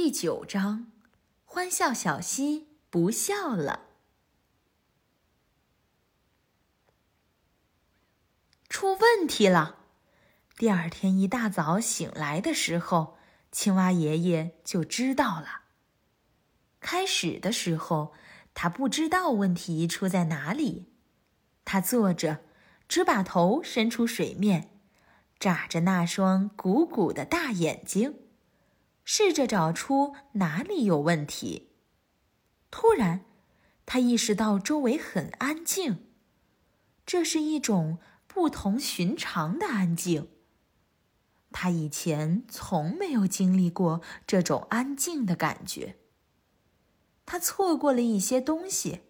第九章，欢笑小溪不笑了。出问题了！第二天一大早醒来的时候，青蛙爷爷就知道了。开始的时候，他不知道问题出在哪里。他坐着，只把头伸出水面，眨着那双鼓鼓的大眼睛。试着找出哪里有问题。突然，他意识到周围很安静，这是一种不同寻常的安静。他以前从没有经历过这种安静的感觉。他错过了一些东西，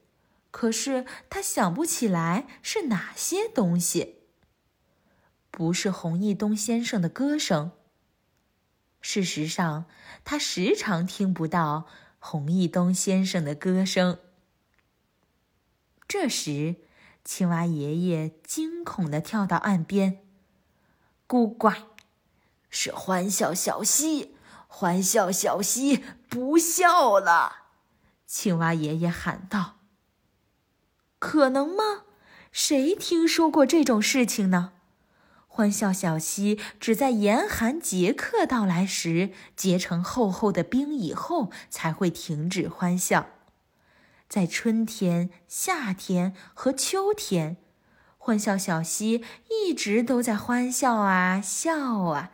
可是他想不起来是哪些东西。不是洪义东先生的歌声。事实上，他时常听不到洪义东先生的歌声。这时，青蛙爷爷惊恐地跳到岸边。“咕呱，是欢笑小溪，欢笑小溪不笑了！”青蛙爷爷喊道。“可能吗？谁听说过这种事情呢？”欢笑小溪只在严寒节课到来时结成厚厚的冰以后才会停止欢笑，在春天、夏天和秋天，欢笑小溪一直都在欢笑啊笑啊，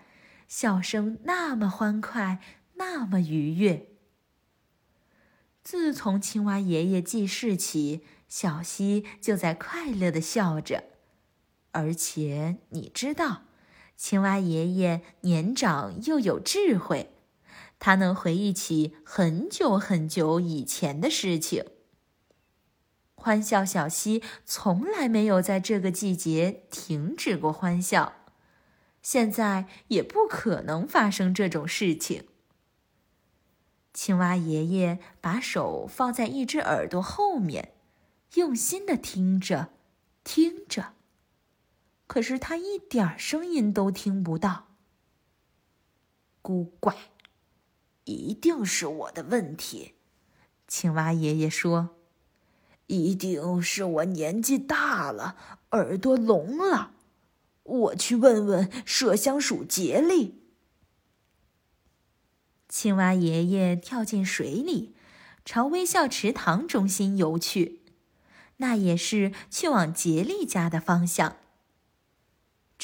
笑声那么欢快，那么愉悦。自从青蛙爷爷记事起，小溪就在快乐的笑着。而且你知道，青蛙爷爷年长又有智慧，他能回忆起很久很久以前的事情。欢笑小溪从来没有在这个季节停止过欢笑，现在也不可能发生这种事情。青蛙爷爷把手放在一只耳朵后面，用心的听着，听着。可是他一点声音都听不到。古怪，一定是我的问题。青蛙爷爷说：“一定是我年纪大了，耳朵聋了。我去问问麝香鼠杰利。”青蛙爷爷跳进水里，朝微笑池塘中心游去，那也是去往杰利家的方向。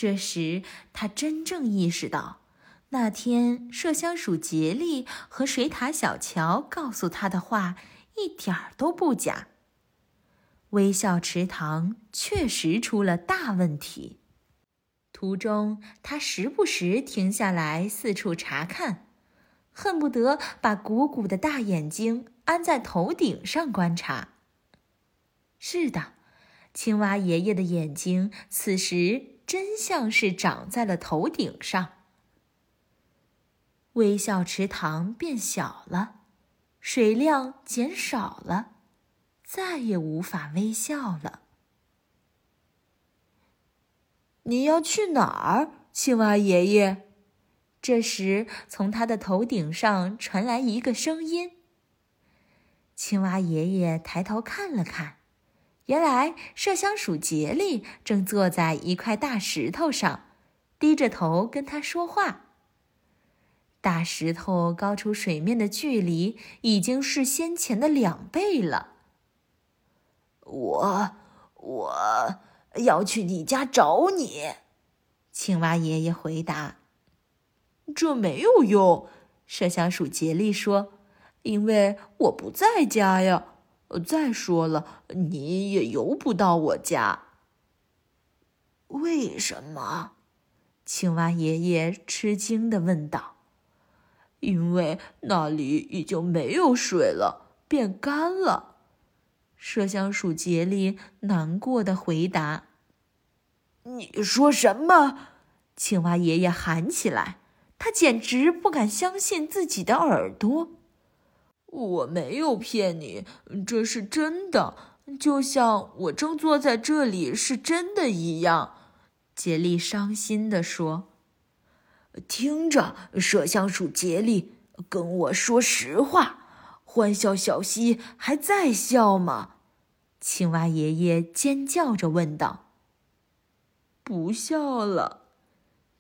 这时，他真正意识到，那天麝香鼠杰利和水獭小乔告诉他的话一点儿都不假。微笑池塘确实出了大问题。途中，他时不时停下来四处查看，恨不得把鼓鼓的大眼睛安在头顶上观察。是的，青蛙爷爷的眼睛此时。真像是长在了头顶上。微笑池塘变小了，水量减少了，再也无法微笑了。你要去哪儿，青蛙爷爷？这时，从他的头顶上传来一个声音。青蛙爷爷抬头看了看。原来麝香鼠杰利正坐在一块大石头上，低着头跟他说话。大石头高出水面的距离已经是先前的两倍了。我我要去你家找你，青蛙爷爷回答。这没有用，麝香鼠杰利说，因为我不在家呀。再说了，你也游不到我家。为什么？青蛙爷爷吃惊的问道。“因为那里已经没有水了，变干了。”麝香鼠杰利难过的回答。“你说什么？”青蛙爷爷喊起来，他简直不敢相信自己的耳朵。我没有骗你，这是真的，就像我正坐在这里是真的一样。”杰利伤心地说。“听着，麝香鼠杰利，跟我说实话，欢笑小溪还在笑吗？青蛙爷爷尖叫着问道。不笑了，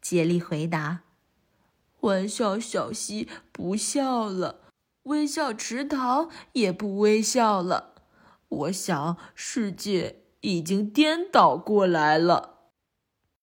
杰利回答。欢笑小溪不笑了，微笑池塘也不微笑了。我想世界已经颠倒过来了。